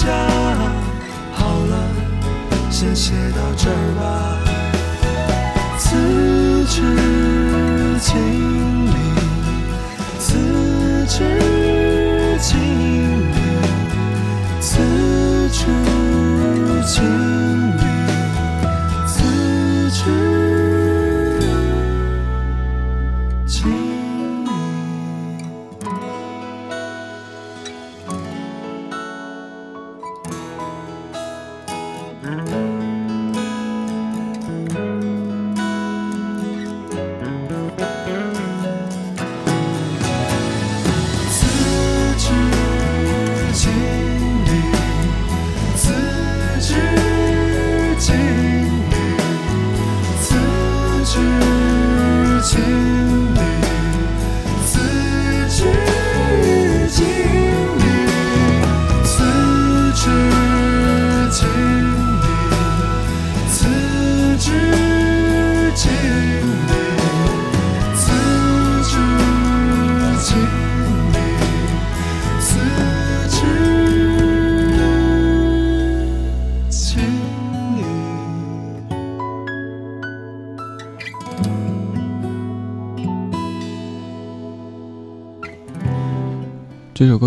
家。好了，先写到这儿吧。辞职经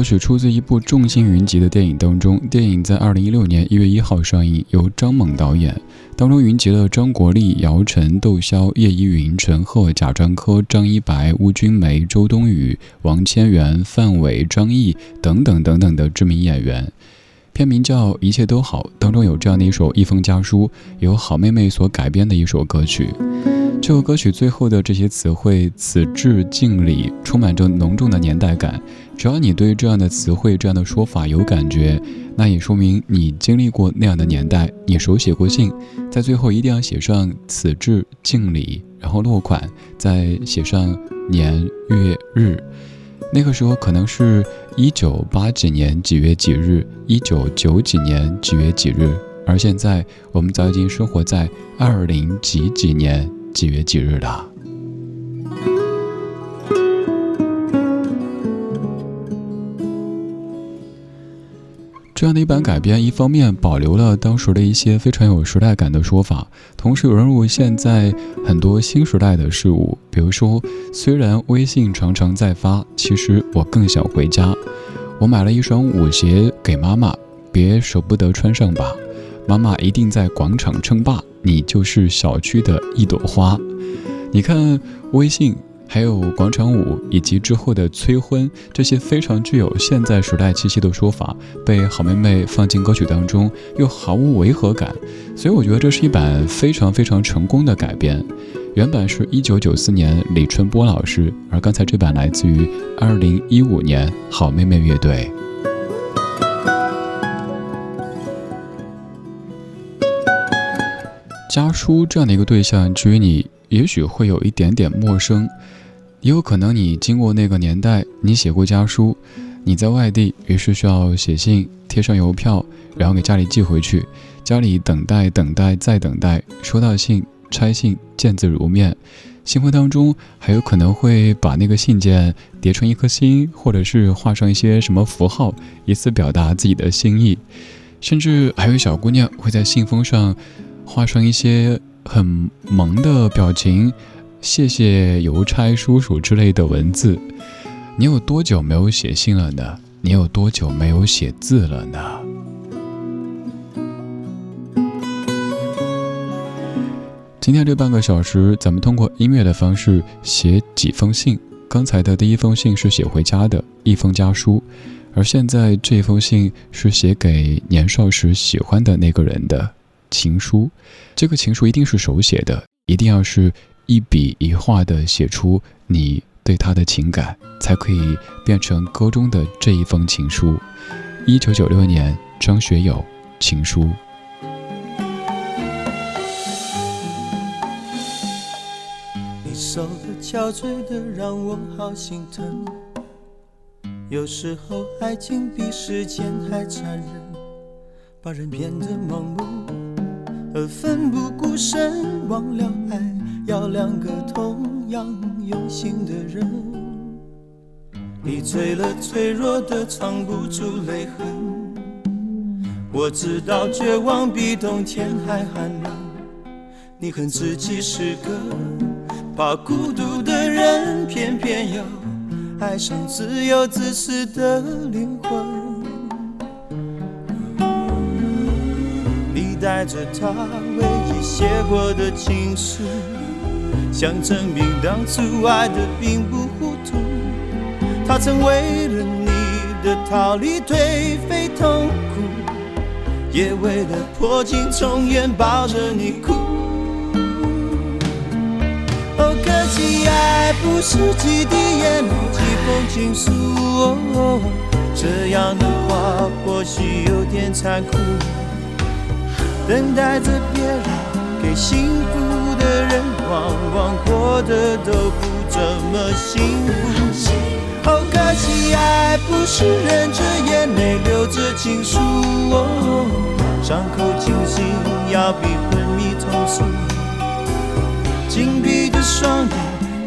曲出自一部《众星云集》的电影当中。电影在二零一六年一月一号上映，由张猛导演。当中云集了张国立、姚晨、窦骁、叶一云、陈赫、贾樟柯、张一白、邬君梅、周冬雨、王千源、范伟、张译等等等等的知名演员。片名叫《一切都好》，当中有这样的一首《一封家书》，由好妹妹所改编的一首歌曲。这首歌曲最后的这些词汇“此致敬礼”，充满着浓重的年代感。只要你对这样的词汇、这样的说法有感觉，那也说明你经历过那样的年代，你手写过信，在最后一定要写上“此致敬礼”，然后落款，再写上年月日。那个时候可能是一九八几年几月几日，一九九几年几月几日，而现在我们早已经生活在二零几几年。几月几日了？这样的一版改编，一方面保留了当时的一些非常有时代感的说法，同时融入现在很多新时代的事物。比如说，虽然微信常常在发，其实我更想回家。我买了一双舞鞋给妈妈，别舍不得穿上吧。妈妈一定在广场称霸。你就是小区的一朵花，你看微信，还有广场舞，以及之后的催婚，这些非常具有现在时代气息的说法，被好妹妹放进歌曲当中，又毫无违和感，所以我觉得这是一版非常非常成功的改编。原版是一九九四年李春波老师，而刚才这版来自于二零一五年好妹妹乐队。家书这样的一个对象，至于你，也许会有一点点陌生，也有可能你经过那个年代，你写过家书，你在外地，于是需要写信，贴上邮票，然后给家里寄回去，家里等待，等待，再等待，收到信，拆信，见字如面，信封当中还有可能会把那个信件叠成一颗心，或者是画上一些什么符号，以此表达自己的心意，甚至还有小姑娘会在信封上。画上一些很萌的表情，谢谢邮差叔叔之类的文字。你有多久没有写信了呢？你有多久没有写字了呢？今天这半个小时，咱们通过音乐的方式写几封信。刚才的第一封信是写回家的一封家书，而现在这封信是写给年少时喜欢的那个人的。情书，这个情书一定是手写的，一定要是一笔一画的写出你对他的情感，才可以变成歌中的这一封情书。一九九六年，张学友《情书》。你瘦的憔悴的，让我好心疼。有时候，爱情比时间还残忍，把人变得盲目。而奋不顾身，忘了爱要两个同样用心的人。你醉了，脆弱的藏不住泪痕。我知道绝望比冬天还寒冷。你恨自己是个怕孤独的人，偏偏又爱上自由自私的灵魂。你带着他唯一写过的情书，想证明当初爱的并不糊涂。他曾为了你的逃离颓废痛苦，也为了破镜重圆抱着你哭。哦，可惜爱不是几滴眼泪几封情书哦，这样的话或许有点残酷。等待着别人给幸福，往往过得都不怎么幸福。好可惜，爱不是忍着眼泪流着情书，伤口清醒要比昏迷痛楚。紧闭的双眼，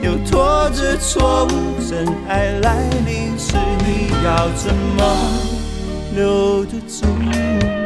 又拖着错误，真爱来临时，你要怎么留得住？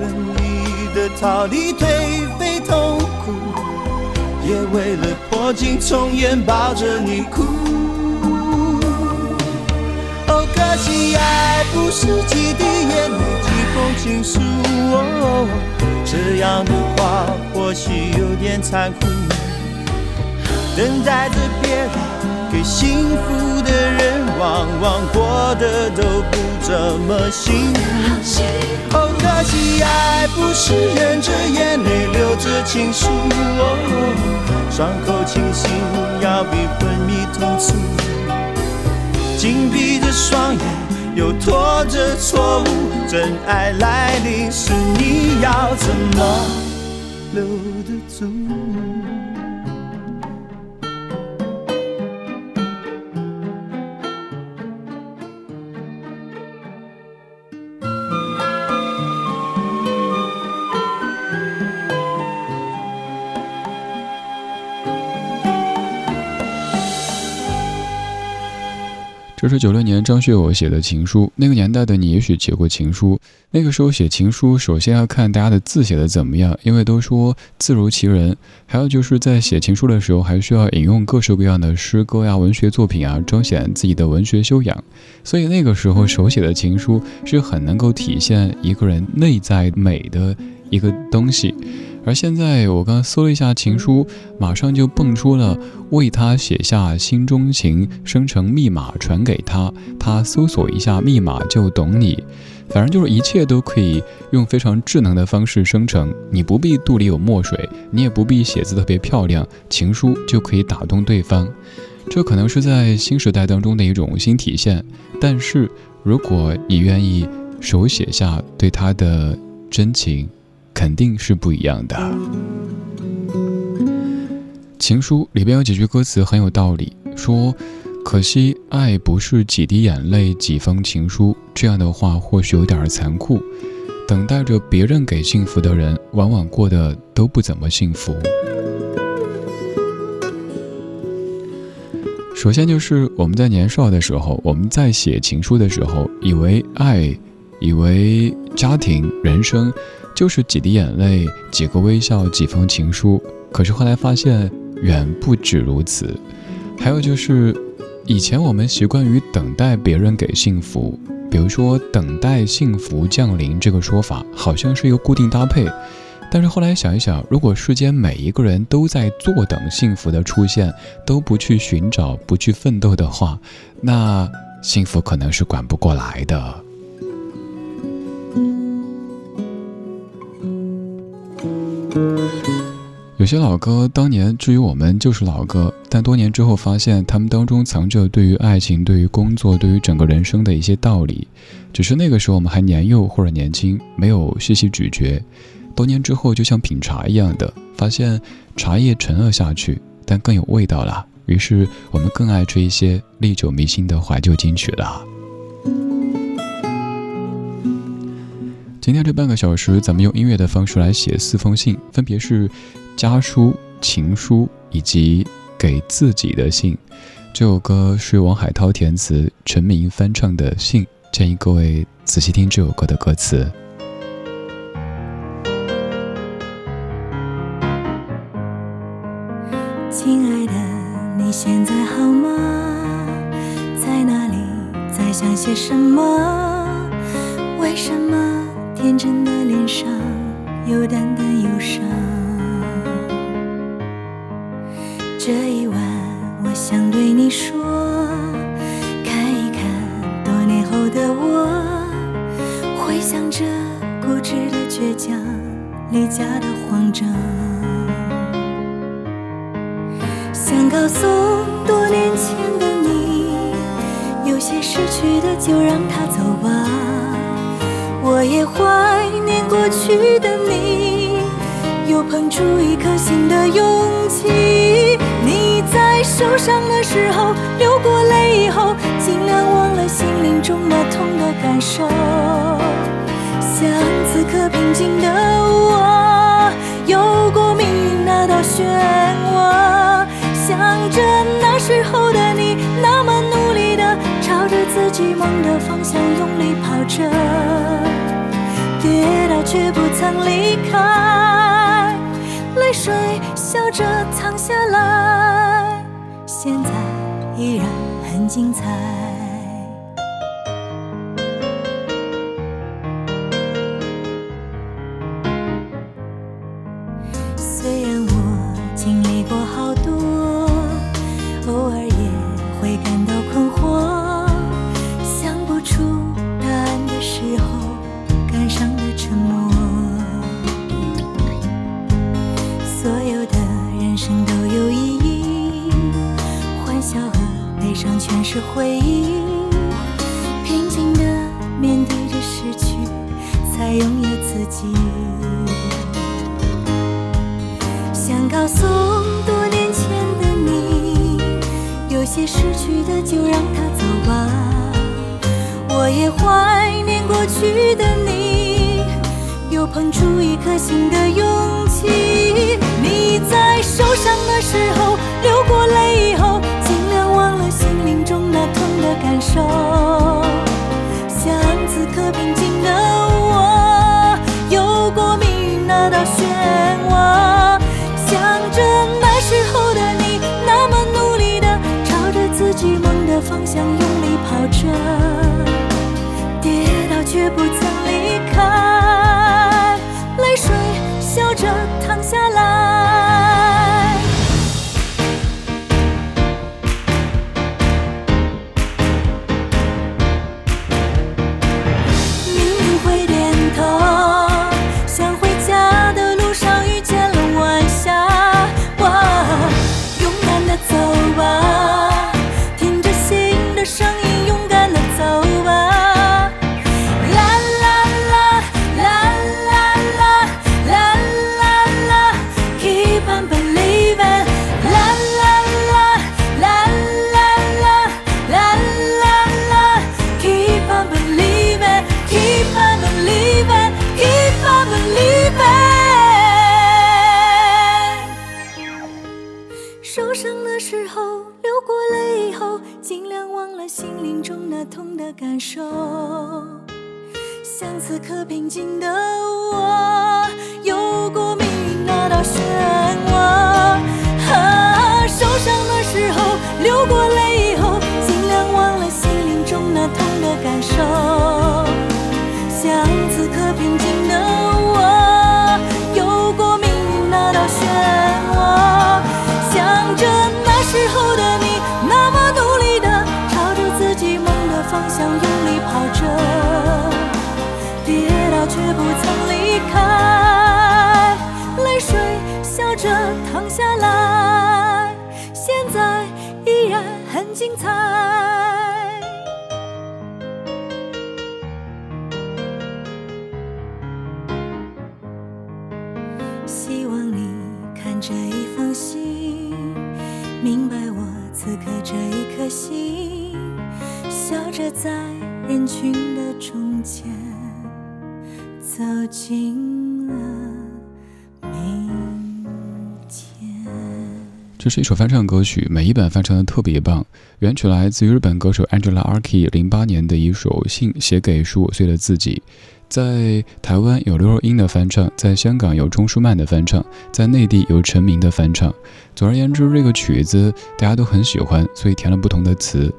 的逃离颓废痛苦，也为了破镜重圆抱着你哭。哦可惜爱不是几滴眼泪几封情书哦，这样的话或许有点残酷。等待着别人给幸福的人，往往过得都不怎么幸福。哦，可惜爱不是忍着眼泪流着情书，伤口清醒要比昏迷痛楚。紧闭着双眼，又拖着错误，真爱来临时，你要怎么留得住？这是九六年张学友写的情书。那个年代的你，也许写过情书。那个时候写情书，首先要看大家的字写的怎么样，因为都说字如其人。还有就是在写情书的时候，还需要引用各式各样的诗歌呀、文学作品啊，彰显自己的文学修养。所以那个时候手写的情书是很能够体现一个人内在美的一个东西。而现在，我刚搜了一下情书，马上就蹦出了为他写下心中情，生成密码传给他，他搜索一下密码就懂你。反正就是一切都可以用非常智能的方式生成，你不必肚里有墨水，你也不必写字特别漂亮，情书就可以打动对方。这可能是在新时代当中的一种新体现。但是如果你愿意手写下对他的真情。肯定是不一样的。情书里边有几句歌词很有道理，说：“可惜爱不是几滴眼泪几封情书。”这样的话或许有点残酷。等待着别人给幸福的人，往往过得都不怎么幸福。首先就是我们在年少的时候，我们在写情书的时候，以为爱，以为家庭、人生。就是几滴眼泪，几个微笑，几封情书。可是后来发现，远不止如此。还有就是，以前我们习惯于等待别人给幸福，比如说“等待幸福降临”这个说法，好像是一个固定搭配。但是后来想一想，如果世间每一个人都在坐等幸福的出现，都不去寻找，不去奋斗的话，那幸福可能是管不过来的。有些老歌当年至于我们就是老歌，但多年之后发现，他们当中藏着对于爱情、对于工作、对于整个人生的一些道理。只是那个时候我们还年幼或者年轻，没有细细咀嚼。多年之后，就像品茶一样的，发现茶叶陈了下去，但更有味道了。于是我们更爱这一些历久弥新的怀旧金曲了。今天这半个小时，咱们用音乐的方式来写四封信，分别是家书、情书以及给自己的信。这首歌是王海涛填词，陈明翻唱的《信》，建议各位仔细听这首歌的歌词。亲爱的，你现在好吗？在哪里？在想些什么？为什么？天真的脸上有淡淡忧伤。这一晚，我想对你说，看一看多年后的我，回想着固执的倔强，离家的慌张。想告诉多年前的你，有些失去的就让它走吧。我也怀念过去的你，又碰出一颗新的勇气。你在。受伤的时候，流过泪以后，尽量忘了心灵中那痛的感受。像此刻平静的我，游过命运那道漩涡，想着那时候的你，那么努力的朝着自己梦的方向用力跑着，跌倒却不曾离开，泪水笑着淌下来，现在依然很精彩。过去的就让它走吧，我也怀念过去的你，又捧出一颗心的勇气。你在受伤的时候，流过泪以后，尽量忘了心灵中那痛的感受。像此刻平静的我，有过命运那道漩涡。却不心灵中那痛的感受，像此刻平静的我，有过命运那道漩涡。啊，受伤的时候，流过泪以后，尽量忘了心灵中那痛的感受，像此刻平静。想用力跑着跌倒却不曾离开。泪水笑着淌下来现在依然很精彩。着在人群的中间走进了。这是一首翻唱歌曲，每一版翻唱的特别棒。原曲来自于日本歌手 Angela Arki 零八年的一首信，写给十五岁的自己。在台湾有刘若英的翻唱，在香港有钟舒曼的翻唱，在内地有陈明的翻唱。总而言之，这个曲子大家都很喜欢，所以填了不同的词。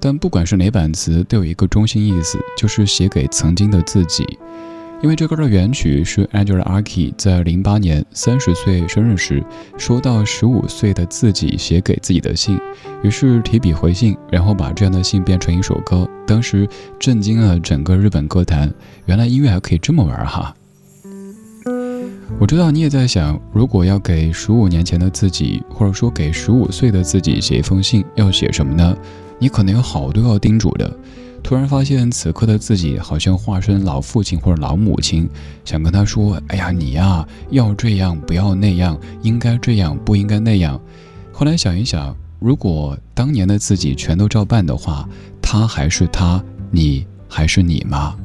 但不管是哪版词，都有一个中心意思，就是写给曾经的自己。因为这歌的原曲是 Angela Arki 在零八年三十岁生日时收到十五岁的自己写给自己的信，于是提笔回信，然后把这样的信变成一首歌，当时震惊了整个日本歌坛。原来音乐还可以这么玩哈！我知道你也在想，如果要给十五年前的自己，或者说给十五岁的自己写一封信，要写什么呢？你可能有好多要叮嘱的。突然发现，此刻的自己好像化身老父亲或者老母亲，想跟他说：“哎呀，你呀，要这样，不要那样，应该这样，不应该那样。”后来想一想，如果当年的自己全都照办的话，他还是他，你还是你吗？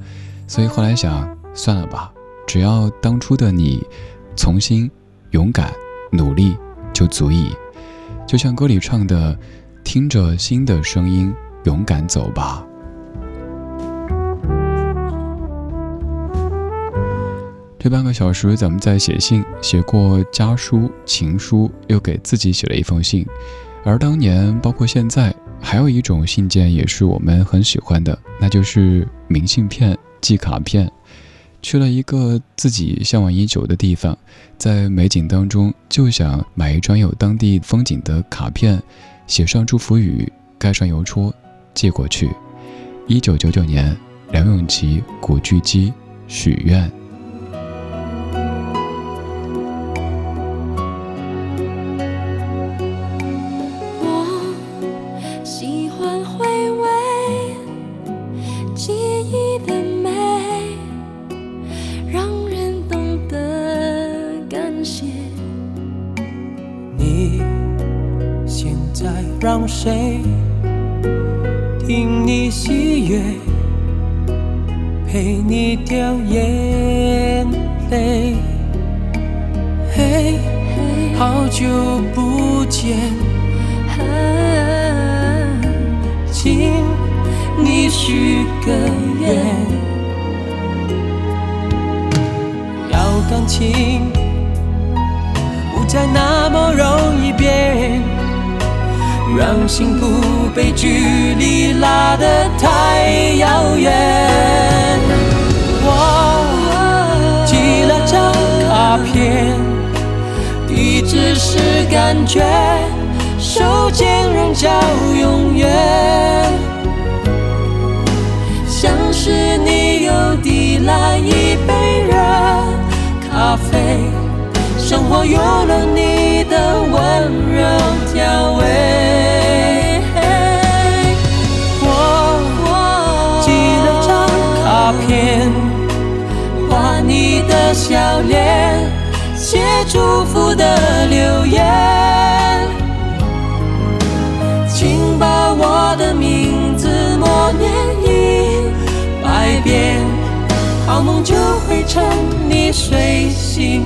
所以后来想，算了吧，只要当初的你重新勇敢努力就足以。就像歌里唱的，听着心的声音，勇敢走吧。这半个小时，咱们在写信，写过家书、情书，又给自己写了一封信。而当年，包括现在，还有一种信件也是我们很喜欢的，那就是明信片、寄卡片。去了一个自己向往已久的地方，在美景当中，就想买一张有当地风景的卡片，写上祝福语，盖上邮戳，寄过去。一九九九年，梁咏琪古巨基许愿。感情不再那么容易变。让幸福被距离拉得太遥远。我寄了张卡片，地址是感觉，手间仍叫永远。像是你又递来一咖啡，生活有了你的温柔调味。我寄张卡片，画你的笑脸，写祝福的留梦就会趁你睡醒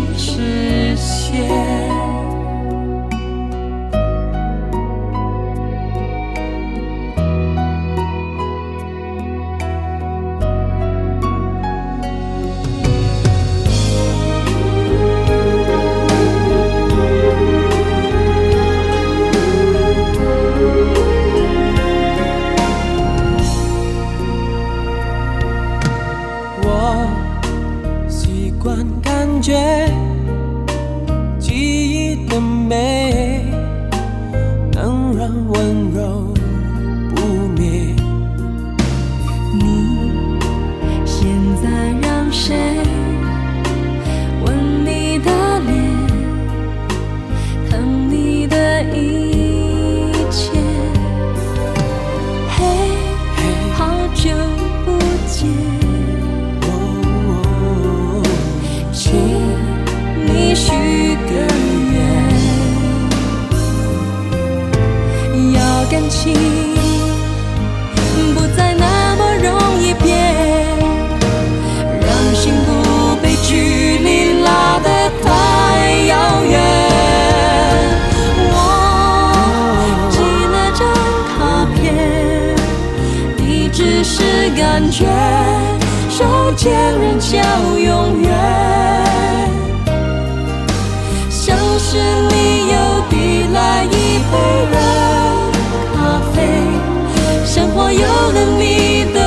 只是感觉手牵人叫永远。像是你又递来一杯热咖啡生活有了你的